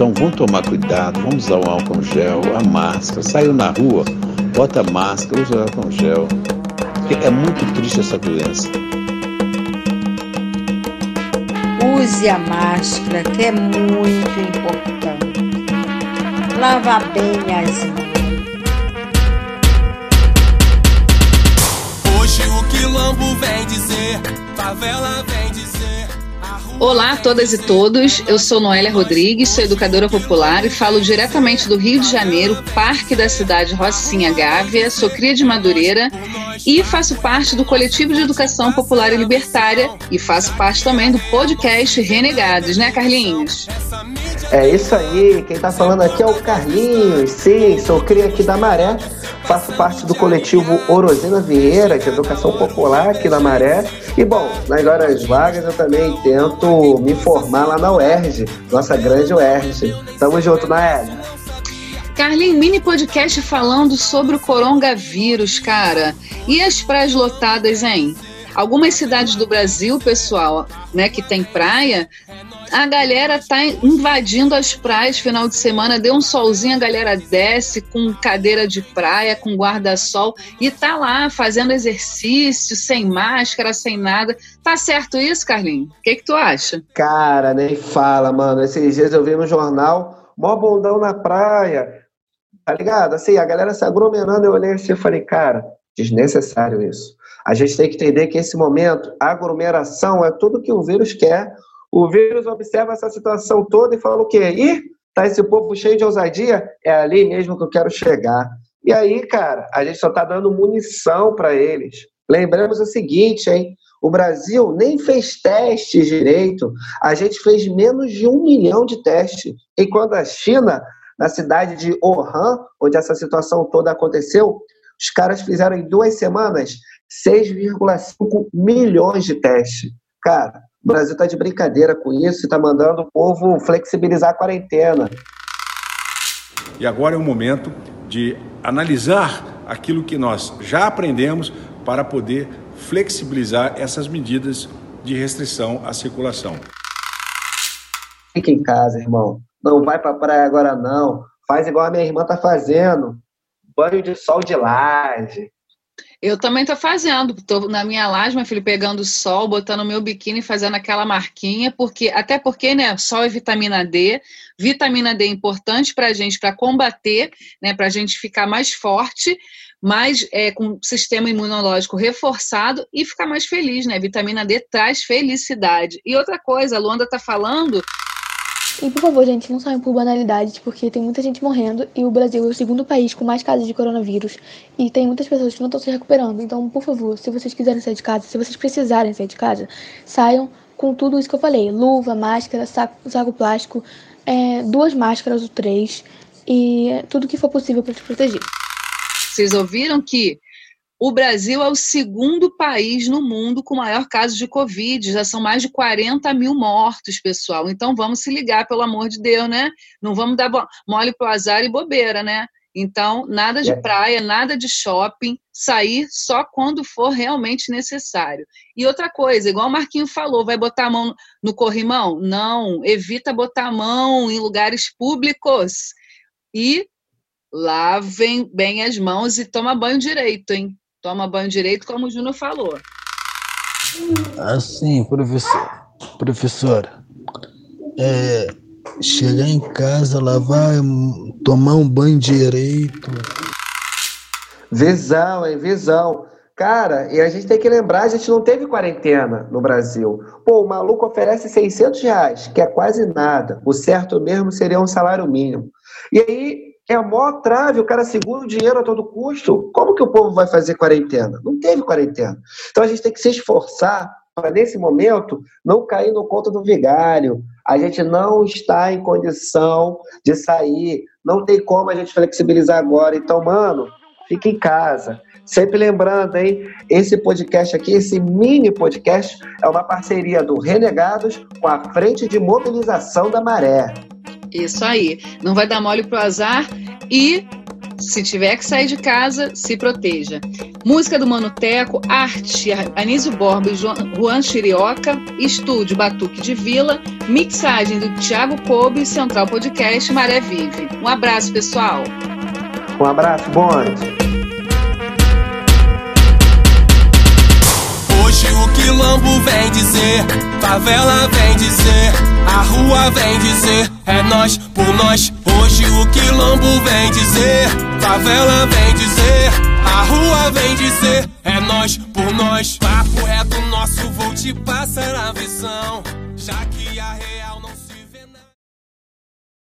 Então vamos tomar cuidado, vamos usar o álcool gel, a máscara. Saiu na rua, bota máscara, usa o álcool gel. É muito triste essa doença. Use a máscara, que é muito importante. Lava bem as mãos. Quilombo vem dizer, favela vem dizer. Olá a todas e todos, eu sou Noélia Rodrigues, sou educadora popular e falo diretamente do Rio de Janeiro, Parque da Cidade Rocinha Gávea, sou cria de Madureira e faço parte do Coletivo de Educação Popular e Libertária e faço parte também do podcast Renegados, né Carlinhos? É isso aí, quem está falando aqui é o Carlinhos, sim, sou cria aqui da Maré, faço parte do coletivo Orosina Vieira, de Educação Popular aqui da Maré, e bom, nas horas vagas eu também tento me formar lá na UERJ, nossa grande UERJ. Tamo junto, Naélia. Carlinhos, mini podcast falando sobre o coronavírus, cara. E as praias lotadas, hein? Algumas cidades do Brasil, pessoal, né, que tem praia, a galera tá invadindo as praias final de semana, deu um solzinho, a galera desce com cadeira de praia, com guarda-sol e tá lá fazendo exercício, sem máscara, sem nada. Tá certo isso, Carlinhos? O que, que tu acha? Cara, nem fala, mano. Esses dias eu vi no jornal, mó bondão na praia, tá ligado? Assim, a galera se aglomerando, eu olhei assim e falei, cara, desnecessário isso. A gente tem que entender que esse momento, aglomeração é tudo que o vírus quer o vírus observa essa situação toda e fala o quê? Ih, tá esse povo cheio de ousadia? É ali mesmo que eu quero chegar. E aí, cara, a gente só tá dando munição para eles. Lembramos o seguinte, hein? O Brasil nem fez testes direito. A gente fez menos de um milhão de testes. Enquanto a China, na cidade de Wuhan, onde essa situação toda aconteceu, os caras fizeram em duas semanas 6,5 milhões de testes. Cara, o Brasil está de brincadeira com isso e está mandando o povo flexibilizar a quarentena. E agora é o momento de analisar aquilo que nós já aprendemos para poder flexibilizar essas medidas de restrição à circulação. Fica em casa, irmão. Não vai para a praia agora, não. Faz igual a minha irmã está fazendo. Banho de sol de laje. Eu também tô fazendo, tô na minha laje, meu filho, pegando sol, botando meu biquíni, fazendo aquela marquinha, porque até porque, né, sol é vitamina D, vitamina D é importante para a gente, para combater, né, para a gente ficar mais forte, mais é, com sistema imunológico reforçado e ficar mais feliz, né? Vitamina D traz felicidade. E outra coisa, a Luanda tá falando e por favor, gente, não saiam por banalidades, porque tem muita gente morrendo e o Brasil é o segundo país com mais casos de coronavírus e tem muitas pessoas que não estão se recuperando. Então, por favor, se vocês quiserem sair de casa, se vocês precisarem sair de casa, saiam com tudo isso que eu falei: luva, máscara, saco, saco plástico, é, duas máscaras ou três e tudo que for possível para te proteger. Vocês ouviram que o Brasil é o segundo país no mundo com maior caso de Covid. Já são mais de 40 mil mortos, pessoal. Então vamos se ligar, pelo amor de Deus, né? Não vamos dar mole pro azar e bobeira, né? Então, nada de é. praia, nada de shopping, sair só quando for realmente necessário. E outra coisa, igual o Marquinho falou, vai botar a mão no corrimão? Não, evita botar a mão em lugares públicos. E lavem bem as mãos e toma banho direito, hein? Toma banho direito, como o Júnior falou. Assim, professor. Professora, é, chegar em casa, lavar, tomar um banho direito. Visão, hein? Visão. Cara, e a gente tem que lembrar, a gente não teve quarentena no Brasil. Pô, o maluco oferece 600 reais, que é quase nada. O certo mesmo seria um salário mínimo. E aí, é a maior trave, o cara segura o dinheiro a todo custo. Como que o povo vai fazer quarentena? Não teve quarentena. Então a gente tem que se esforçar para, nesse momento, não cair no conto do vigário. A gente não está em condição de sair, não tem como a gente flexibilizar agora. Então, mano, fique em casa. Sempre lembrando, hein? Esse podcast aqui, esse mini podcast, é uma parceria do Renegados com a Frente de Mobilização da Maré. Isso aí. Não vai dar mole pro azar e Se tiver que sair de casa, se proteja. Música do Manuteco, arte Anísio Borba e Juan Chirioca, estúdio Batuque de Vila, mixagem do Thiago Kobe, Central Podcast Maré Vive. Um abraço, pessoal. Um abraço. Hoje quilombo vem dizer, favela vem dizer, a rua vem dizer, é nós por nós. Hoje o quilombo vem dizer, favela vem dizer, a rua vem dizer, é nós por nós. Papo reto nosso, vou te passar a